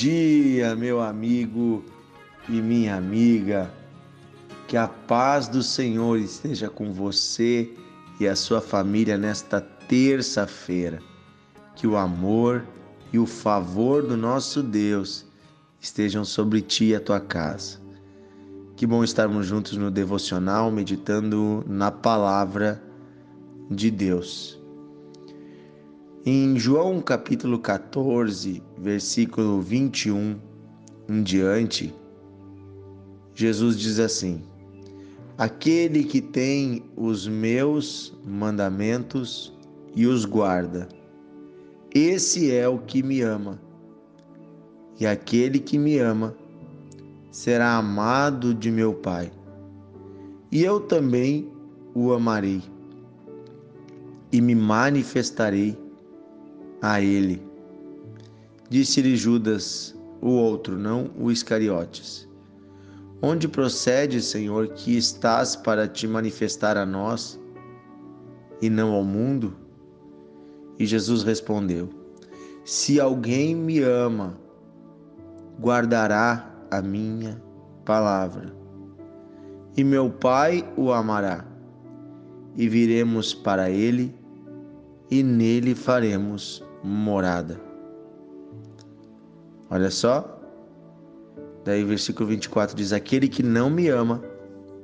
dia, meu amigo e minha amiga. Que a paz do Senhor esteja com você e a sua família nesta terça-feira. Que o amor e o favor do nosso Deus estejam sobre ti e a tua casa. Que bom estarmos juntos no devocional, meditando na palavra de Deus. Em João capítulo 14, versículo 21 em diante, Jesus diz assim: Aquele que tem os meus mandamentos e os guarda, esse é o que me ama. E aquele que me ama será amado de meu Pai. E eu também o amarei e me manifestarei a ele. Disse-lhe Judas, o outro, não o Iscariotes. Onde procede, Senhor, que estás para te manifestar a nós e não ao mundo? E Jesus respondeu: Se alguém me ama, guardará a minha palavra, e meu Pai o amará, e viremos para ele, e nele faremos morada. Olha só, Daí, versículo 24 diz: Aquele que não me ama,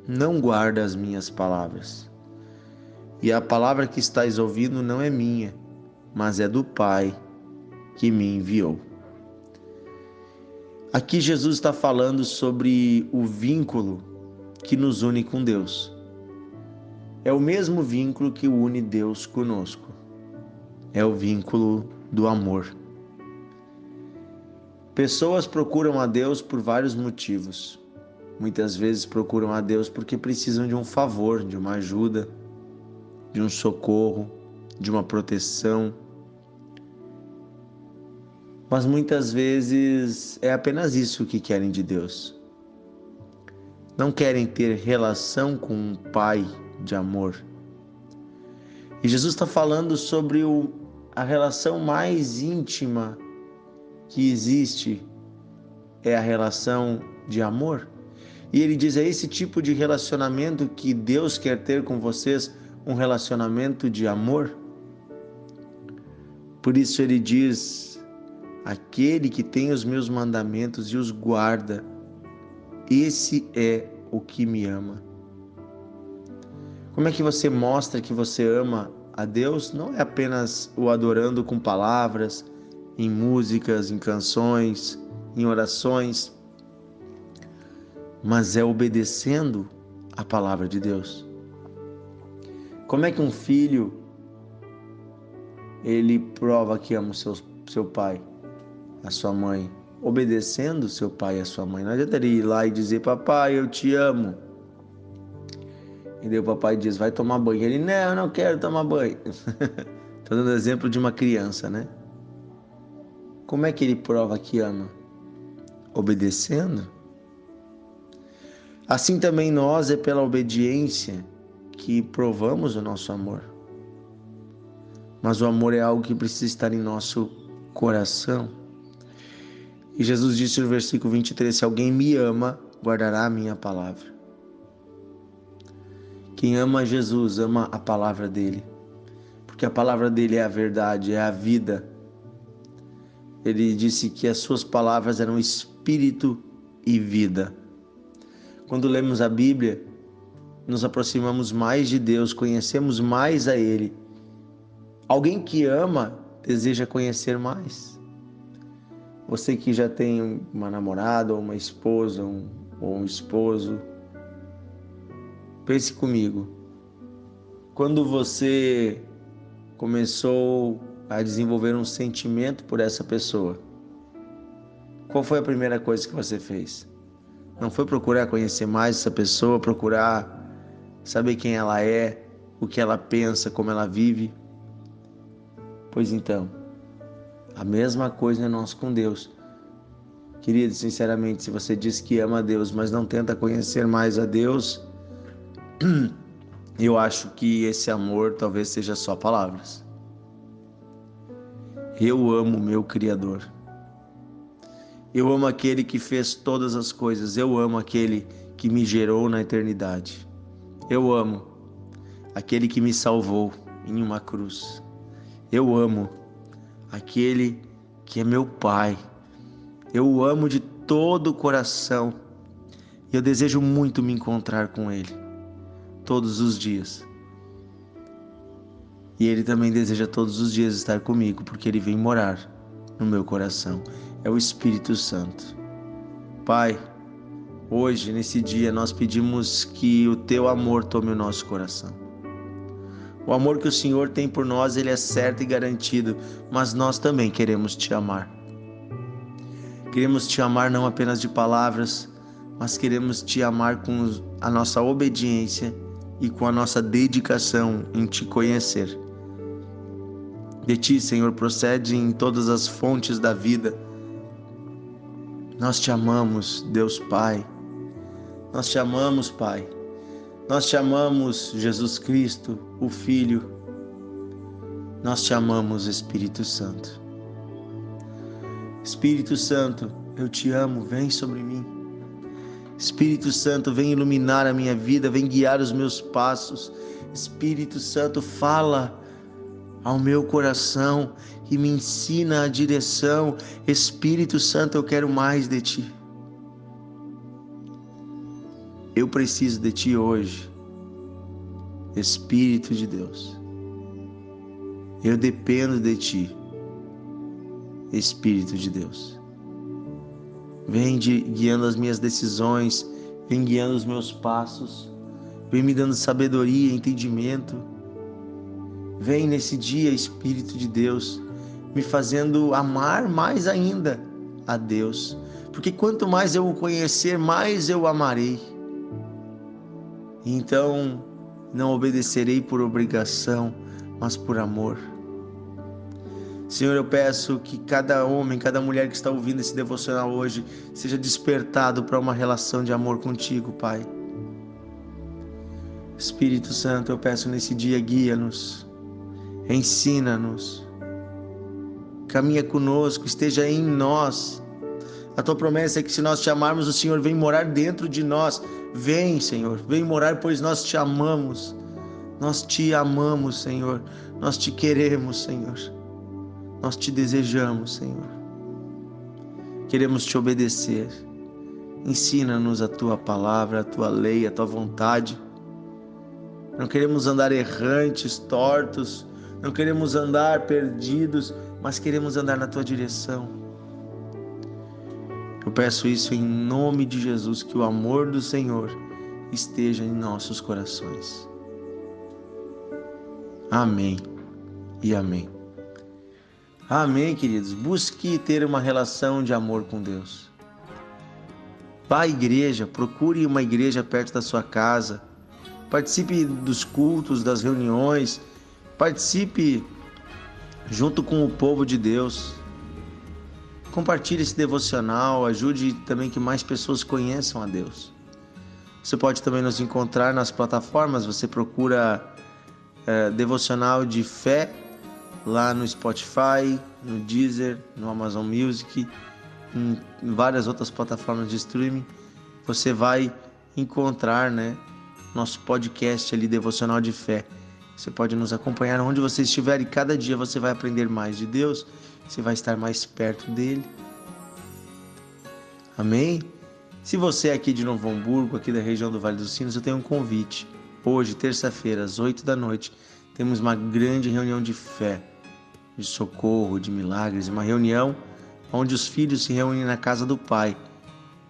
não guarda as minhas palavras. E a palavra que estáis ouvindo não é minha, mas é do Pai que me enviou. Aqui Jesus está falando sobre o vínculo que nos une com Deus. É o mesmo vínculo que une Deus conosco. É o vínculo do amor. Pessoas procuram a Deus por vários motivos. Muitas vezes procuram a Deus porque precisam de um favor, de uma ajuda, de um socorro, de uma proteção. Mas muitas vezes é apenas isso que querem de Deus. Não querem ter relação com um Pai de amor. E Jesus está falando sobre o, a relação mais íntima que existe é a relação de amor. E ele diz: é esse tipo de relacionamento que Deus quer ter com vocês, um relacionamento de amor. Por isso ele diz: aquele que tem os meus mandamentos e os guarda, esse é o que me ama. Como é que você mostra que você ama a Deus? Não é apenas o adorando com palavras, em músicas, em canções, em orações, mas é obedecendo a palavra de Deus. Como é que um filho ele prova que ama o seu, seu pai, a sua mãe? Obedecendo seu pai e a sua mãe. Não adianta ele ir lá e dizer, papai, eu te amo. E daí o papai diz, vai tomar banho. Ele, não, não quero tomar banho. Estou dando exemplo de uma criança, né? Como é que ele prova que ama? Obedecendo? Assim também nós é pela obediência que provamos o nosso amor. Mas o amor é algo que precisa estar em nosso coração. E Jesus disse no versículo 23: Se alguém me ama, guardará a minha palavra. Quem ama Jesus ama a palavra dele, porque a palavra dele é a verdade, é a vida ele disse que as suas palavras eram espírito e vida. Quando lemos a Bíblia, nos aproximamos mais de Deus, conhecemos mais a Ele. Alguém que ama deseja conhecer mais. Você que já tem uma namorada, ou uma esposa, um, ou um esposo, pense comigo. Quando você começou a desenvolver um sentimento por essa pessoa. Qual foi a primeira coisa que você fez? Não foi procurar conhecer mais essa pessoa, procurar saber quem ela é, o que ela pensa, como ela vive? Pois então, a mesma coisa é nós com Deus. Querido, sinceramente, se você diz que ama a Deus, mas não tenta conhecer mais a Deus, eu acho que esse amor talvez seja só palavras. Eu amo meu Criador. Eu amo aquele que fez todas as coisas. Eu amo aquele que me gerou na eternidade. Eu amo aquele que me salvou em uma cruz. Eu amo aquele que é meu Pai. Eu o amo de todo o coração. E eu desejo muito me encontrar com Ele todos os dias. E Ele também deseja todos os dias estar comigo, porque Ele vem morar no meu coração. É o Espírito Santo. Pai, hoje, nesse dia, nós pedimos que o Teu amor tome o nosso coração. O amor que o Senhor tem por nós, ele é certo e garantido, mas nós também queremos te amar. Queremos te amar não apenas de palavras, mas queremos te amar com a nossa obediência e com a nossa dedicação em te conhecer. De ti, Senhor, procede em todas as fontes da vida. Nós te amamos, Deus Pai. Nós te amamos, Pai. Nós te amamos, Jesus Cristo, o Filho. Nós te amamos, Espírito Santo. Espírito Santo, eu te amo, vem sobre mim. Espírito Santo, vem iluminar a minha vida, vem guiar os meus passos. Espírito Santo, fala ao meu coração e me ensina a direção. Espírito Santo, eu quero mais de ti. Eu preciso de ti hoje, Espírito de Deus. Eu dependo de ti, Espírito de Deus. Vem de, guiando as minhas decisões, vem guiando os meus passos, vem me dando sabedoria, entendimento. Vem nesse dia, Espírito de Deus, me fazendo amar mais ainda a Deus, porque quanto mais eu o conhecer, mais eu o amarei. Então, não obedecerei por obrigação, mas por amor. Senhor, eu peço que cada homem, cada mulher que está ouvindo esse devocional hoje seja despertado para uma relação de amor contigo, Pai. Espírito Santo, eu peço nesse dia, guia-nos, ensina-nos, caminha conosco, esteja em nós. A tua promessa é que se nós te amarmos, o Senhor vem morar dentro de nós. Vem, Senhor, vem morar, pois nós te amamos. Nós te amamos, Senhor. Nós te queremos, Senhor. Nós te desejamos, Senhor. Queremos te obedecer. Ensina-nos a tua palavra, a tua lei, a tua vontade. Não queremos andar errantes, tortos, não queremos andar perdidos, mas queremos andar na tua direção. Eu peço isso em nome de Jesus, que o amor do Senhor esteja em nossos corações. Amém e amém. Amém, queridos. Busque ter uma relação de amor com Deus. Vá à igreja, procure uma igreja perto da sua casa. Participe dos cultos, das reuniões. Participe junto com o povo de Deus. Compartilhe esse devocional, ajude também que mais pessoas conheçam a Deus. Você pode também nos encontrar nas plataformas, você procura é, devocional de fé lá no Spotify, no Deezer, no Amazon Music, em, várias outras plataformas de streaming. Você vai encontrar, né, nosso podcast ali devocional de fé. Você pode nos acompanhar onde você estiver e cada dia você vai aprender mais de Deus você vai estar mais perto dele. Amém? Se você é aqui de Novo Hamburgo, aqui da região do Vale dos Sinos, eu tenho um convite. Hoje, terça-feira, às 8 da noite, temos uma grande reunião de fé, de socorro, de milagres, uma reunião onde os filhos se reúnem na casa do Pai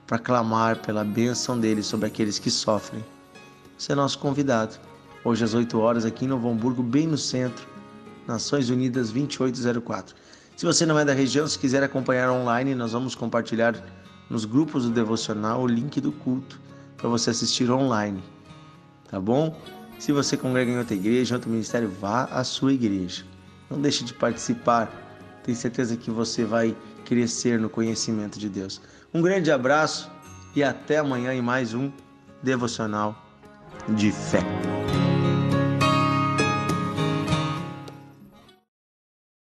para clamar pela bênção dele sobre aqueles que sofrem. Você é nosso convidado. Hoje às 8 horas aqui em Novo Hamburgo, bem no centro, Nações Unidas 2804. Se você não é da região, se quiser acompanhar online, nós vamos compartilhar nos grupos do devocional o link do culto para você assistir online. Tá bom? Se você congrega em outra igreja, outro ministério, vá à sua igreja. Não deixe de participar. Tenho certeza que você vai crescer no conhecimento de Deus. Um grande abraço e até amanhã em mais um devocional de fé.